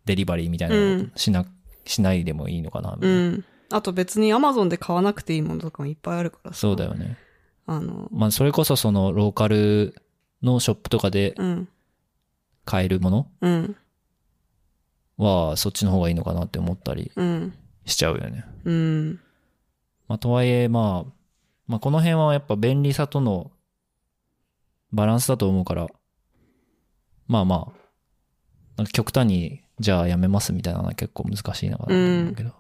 デリバリーみたいなのをしな、しないでもいいのかな、みたういな。ん。あと別に Amazon で買わなくていいものとかもいっぱいあるからさそうだよね。あの、まあそれこそそのローカルのショップとかでうん。買えるものうん。はそっちの方がいいのかなって思ったりうん。しちゃうよね。うん。まあとはいえまあ、まあこの辺はやっぱ便利さとのバランスだと思うから、まあまあ、なんか極端にじゃあやめますみたいなのは結構難しいのかなと思うけど。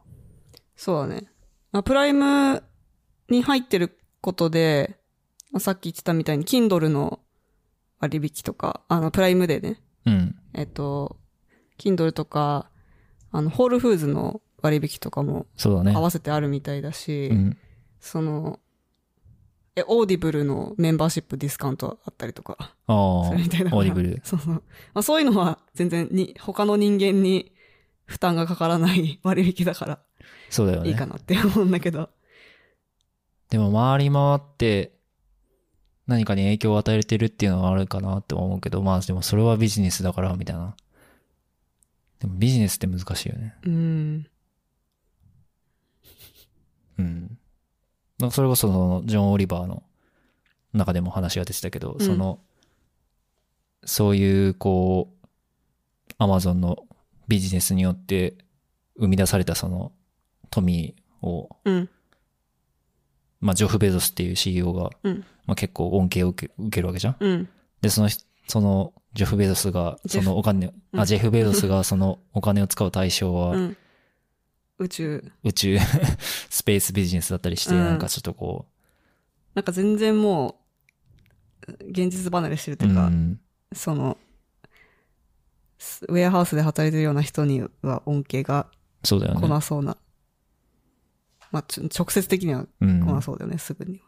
そうだね。まあ、プライムに入ってることで、まあさっき言ってたみたいに Kindle の割引とか、あの、プライムでね、うん。えっと、Kindle とか、あの、ホールフーズの割引とかもそうだね合。わせてあるみたいだし、うん。その、え、オーディブルのメンバーシップディスカウントあったりとか、ああ、オそれみたいな。ーディブル。そうそう。まあそういうのは全然に、他の人間に負担がかからない 割引だからそうだよね。いいかなって思うんだけど。でも回り回って何かに影響を与えてるっていうのはあるかなって思うけど、まあでもそれはビジネスだからみたいな。でもビジネスって難しいよね。うん。うん。なんかそれこそそのジョン・オリバーの中でも話が出てたけど、うんその、そういうこう、アマゾンのビジネスによって生み出されたその富を、うん。まあジョフ・ベゾスっていう CEO が、うん。まあ結構恩恵を受け受けるわけじゃん。うん。で、その人、その、ジェフ・ベゾスが、そのお金、うんあ、ジェフ・ベゾスがそのお金を使う対象は、うん。宇宙。宇宙、スペースビジネスだったりして、うんなんかちょっとこなんか全然もう、現実離れしてるとう、いうか、ん、その、スウェアハウスで働いてるような人には恩恵が来そう。なそうな。まあ、直接的にはうん。来ななんそうだよね、すぐに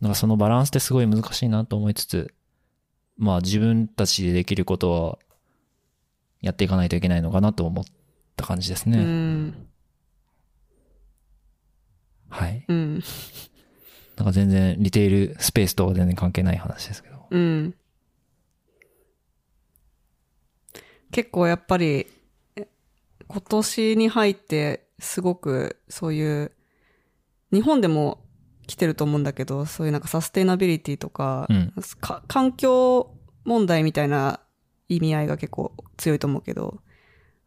は。かそのバランスってすごい難しいなと思いつつ、まあ自分たちでできることは、やっていかないといけないのかなと思った感じですうね。ん。はい。うん。なんか全然リテールスペースとは全然関係ない話ですけど。うん。結構やっぱり、え今年に入ってすごくそういう、日本でも来てると思うんだけど、そういうなんかサステイナビリティとか、うんか環境問題みたいな意味合いが結構強いと思うけど、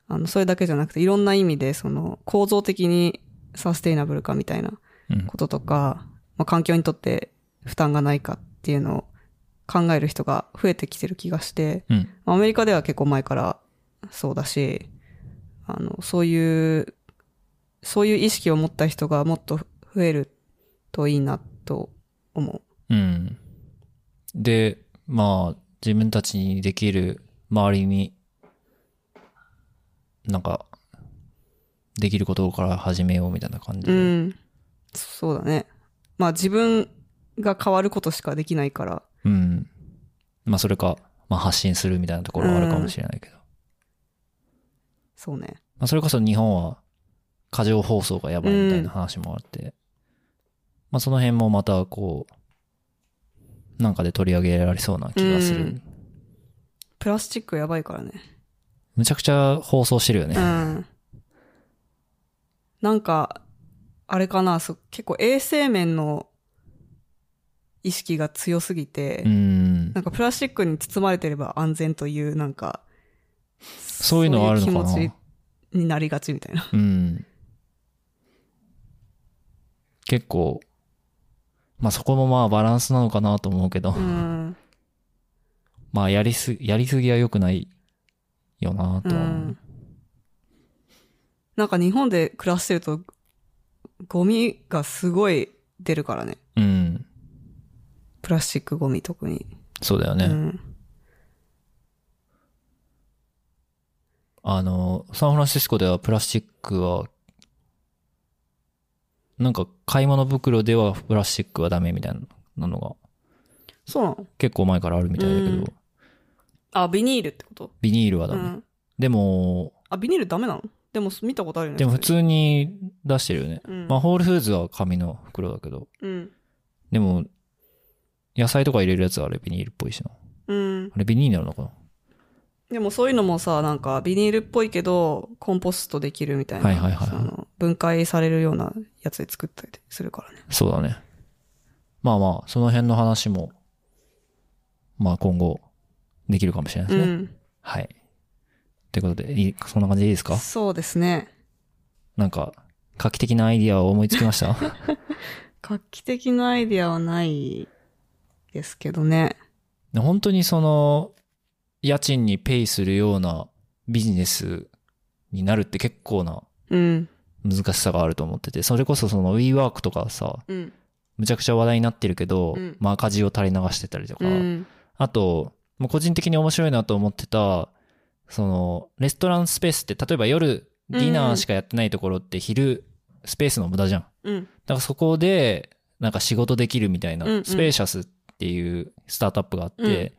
あの、それだけじゃなくていろんな意味でその構造的にサステイナブルかみたいなうん。こととか、まあ、環境にとって負担がないかっていうのを考える人が増えてきてる気がして、うん。まあアメリカでは結構前からそうだし、あの、そういう、そういう意識を持った人がもっと増えるといいなと思うん。で、まあ、自分たちにできる周りに、なんか、できることから始めようみたいな感じう。ん。そうだね。まあ自分が変わることしかできないから、うん。まあ、それか、まあ、発信するみたいなところはあるかもしれないけど。そうね。まあ、それこそ日本は、過剰放送がやばいみたいな話もあって、まあ、その辺もまた、こう、なんかで取り上げられそうな気がする。うんプラスチックやばいからね。むちゃくちゃ放送してるよね。うん。なんか、あれかな、そ結構衛生面の意識が強すぎて、うん。なんかプラスチックに包まれてれば安全という、なんか、そういうのはあるのかな気持ちになりがちみたいな。うん。結構、まあそこもまあバランスなのかなと思うけど、うん。まあやりす、やりすぎは良くないよなうとは思う。ん。なんか日本で暮らしてると、ゴミがすごい出るからね。うん。プラスチックゴミ特に。そうだよね。うん。あの、サンフランシスコではプラスチックは、なんか買い物袋ではプラスチックはダメみたいなのがそうなの？結構前からあるみたいだけど、うんあ、ビニールってこと？ビニールはダメ。うん。でも、あ、ビニールダメなの？でも見たことあるよね。でも普通に出してるよね。うんまあ、ホールフーズは紙の袋だけど、うん。でも、野菜とか入れるやつはあれビニールっぽいしな。うん。あれビニールなのかな？でもそういうのもさ、なんかビニールっぽいけど、コンポストできるみたいな。はいはいはいはい分解されるようなやつで作ったりするからね。そうだね。まあまあ、その辺の話も、まあ今後、できるかもしれないですね。うん。はい。ということで、いいそんな感じでいいですか？そうですね。なんか、画期的なアイディアを思いつきました？画期的なアイディアはないですけどね。本当にその、家賃にペイするようなビジネスになるって結構なうん。難しさがあると思ってて、それこそその WeWork とかさ、うん。むちゃくちゃ話題になってるけど、うんまあ赤字を垂れ流してたりとか、うん。あと、もう個人的に面白いなと思ってた、その、レストランスペースって、例えば夜、ディナーしかやってないところって昼、スペースの無駄じゃん。うん。だからそこで、なんか仕事できるみたいな、スペーシャスっていうスタートアップがあって、うん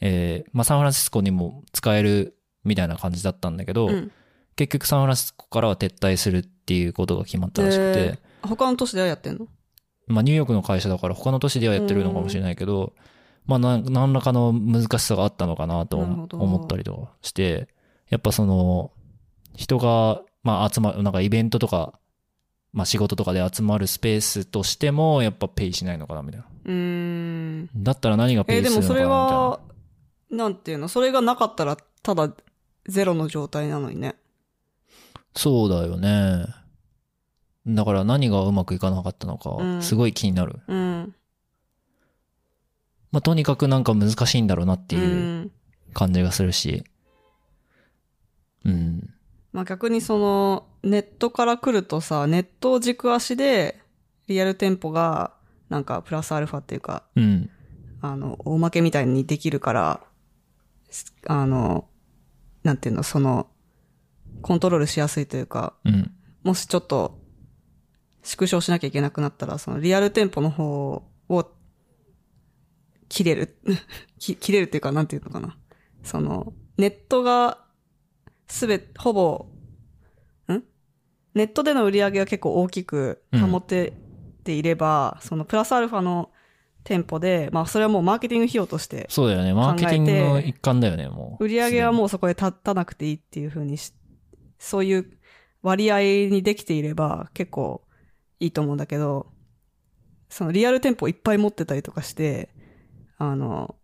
えーまあサンフランシスコにも使えるみたいな感じだったんだけど、うん。結局サンフランシスコからは撤退するっていうことが決まったらしくて、えー他の都市ではやってんの？まあニューヨークの会社だから他の都市ではやってるのかもしれないけど、まあな何らかの難しさがあったのかなと思ったりとかして、やっぱその、人が、まあ集まる、なんかイベントとか、まあ仕事とかで集まるスペースとしても、やっぱペイしないのかなみたいな。うーん。だったら何がペえーイするのかなみたいでもそれな。は、なんていうの？それがなかったら、ただ、ゼロの状態なのにね。そうだよね。だから何がうまくいかなかったのうか、んすごい気になる。うん。まあとにかくなんか難しいんだろうなってう。いうん感じがするし。うん。まあ逆にその、ネットから来るとさ、ネットを軸足で、リアル店舗が、なんかプラスアルファっていうか、うん。あの、大負けみたいにできるから、すあの、なんていうの、その、コントロールしやすいというか、うん。もしちょっと、縮小しなきゃいけなくなったら、そのリアル店舗の方を、切れる。き切れるっていうか、なんていうのかな。その、ネットが、すべ、ほぼ、ん？ネットでの売り上げが結構大きく保てていれば、そのプラスアルファの店舗で、まあそれはもうマーケティング費用として、そうだよね。マーケティングの一環だよね、もう。売り上げはもうそこで立たなくていいっていう風にし、そういう割合にできていれば結構いいと思うんだけど、そのリアル店舗いっぱい持ってたりとかして、あの、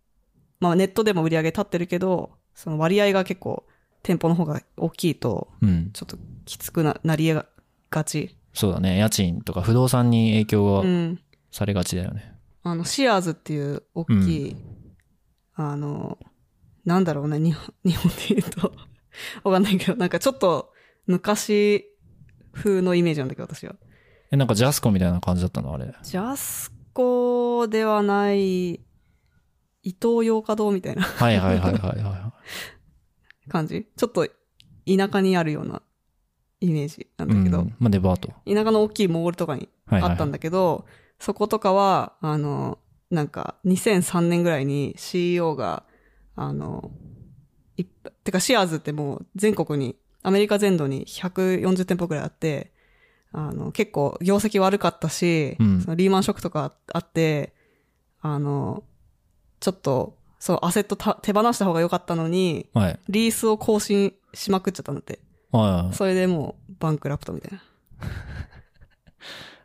まあネットでも売り上げ立ってるけど、その割合が結構店舗の方が大きいと。ちょっときつくななりがち。そうだね。家賃とか不動産に影響がうん。されがちだよね。あの、シアーズっていう大きい、あの、なんだろうね、日本、日本で言うと、わかんないけど、なんかちょっと昔風のイメージなんだけど、私は。え、なんかジャスコみたいな感じだったの？あれ。ジャスコではない、伊東洋華堂みたいなはいはいはいはいは感じ？ちょっと田舎にあるようなイメージなんい。だけど、うん。まあデパート。田舎の大きいモールとかにはいはい。あったんだけど、そことかは、あの、なんか、2003年ぐらいに CEO が、あの、いっぱてかシアーズってもう全国に、アメリカ全土に140店舗ぐらいあって、あの、結構業績悪かったし、うんそのリーマンショックとかあって、あの、ちょっと、そう、アセットた手放した方が良かったのに、はい。リースを更新しまくっちゃったんだって。はいはいそれでもう、バンクラプトみたいな。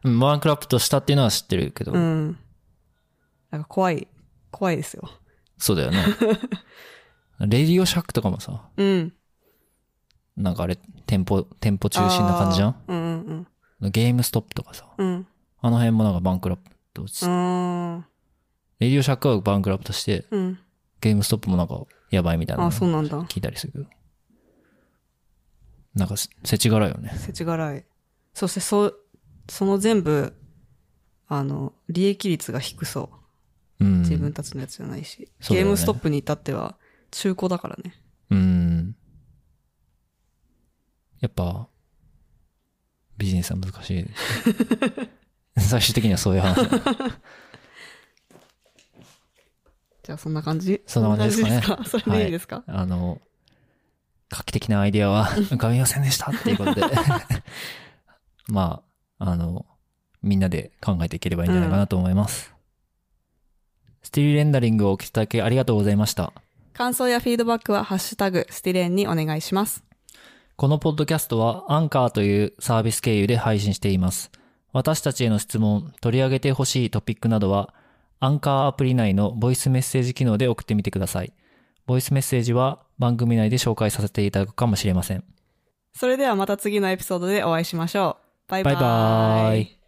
うん。バンクラプトしたっていうのは知ってるけど。うん。なんか怖い、怖いですよ。そうだよね。レディオシャックとかもさ、うん。なんかあれ、店舗、店舗中心な感じじゃん？あーうんうんゲームストップとかさ、うん。うん。あの辺もなんかバンクラプトし、うーん。レディオシャックはバンクラプトして、うん。ゲームストップもなんかやばいみたいなあ、のそうなんだ。聞いたりするけど。なんかせ、せちがらいよね。世知辛い。そして、そ、その全部、あの、利益率が低そう。うん。自分たちのやつじゃないし。ねゲームストップに至っては、中古だからね。うん。やっぱ、ビジネスは難しい。最終的にはそういう話。じゃあそんな感じ？そんな感じですかねそれでいいですか、あの、画期的なアイデアは浮かびませんでしたっていうことで。まあ、あの、みんなで考えていければいいんじゃないかなと思います。スティールレンダリングをお聞きいただきありがとうございました。感想やフィードバックはハッシュタグスティレンにお願いします。このポッドキャストはアンカーというサービス経由で配信しています。私たちへの質問、取り上げてほしいトピックなどは、アンカーアプリ内のボイスメッセージ機能で送ってみてください。ボイスメッセージは番組内で紹介させていただくかもしれません。それではまた次のエピソードでお会いしましょう。Bye bye.